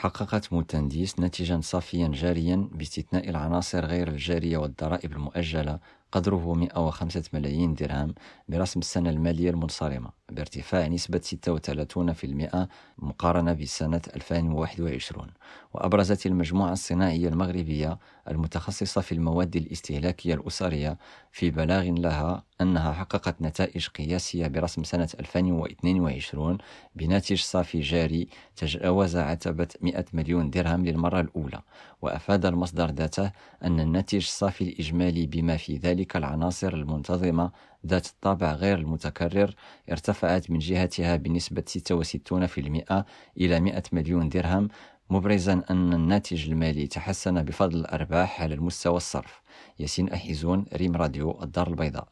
حققت موتانديس ناتجا صافيا جاريا باستثناء العناصر غير الجارية والضرائب المؤجلة قدره 105 ملايين درهم برسم السنة المالية المنصرمة بارتفاع نسبة 36% مقارنة بسنة 2021 وأبرزت المجموعة الصناعية المغربية المتخصصة في المواد الاستهلاكية الأسرية في بلاغ لها أنها حققت نتائج قياسية برسم سنة 2022 بناتج صافي جاري تجاوز عتبة 100 مليون درهم للمرة الأولى. وأفاد المصدر ذاته أن الناتج الصافي الإجمالي بما في ذلك العناصر المنتظمة ذات الطابع غير المتكرر ارتفعت من جهتها بنسبة 66% إلى 100 مليون درهم مبرزا أن الناتج المالي تحسن بفضل الأرباح على المستوى الصرف. ياسين أحيزون ريم راديو الدار البيضاء.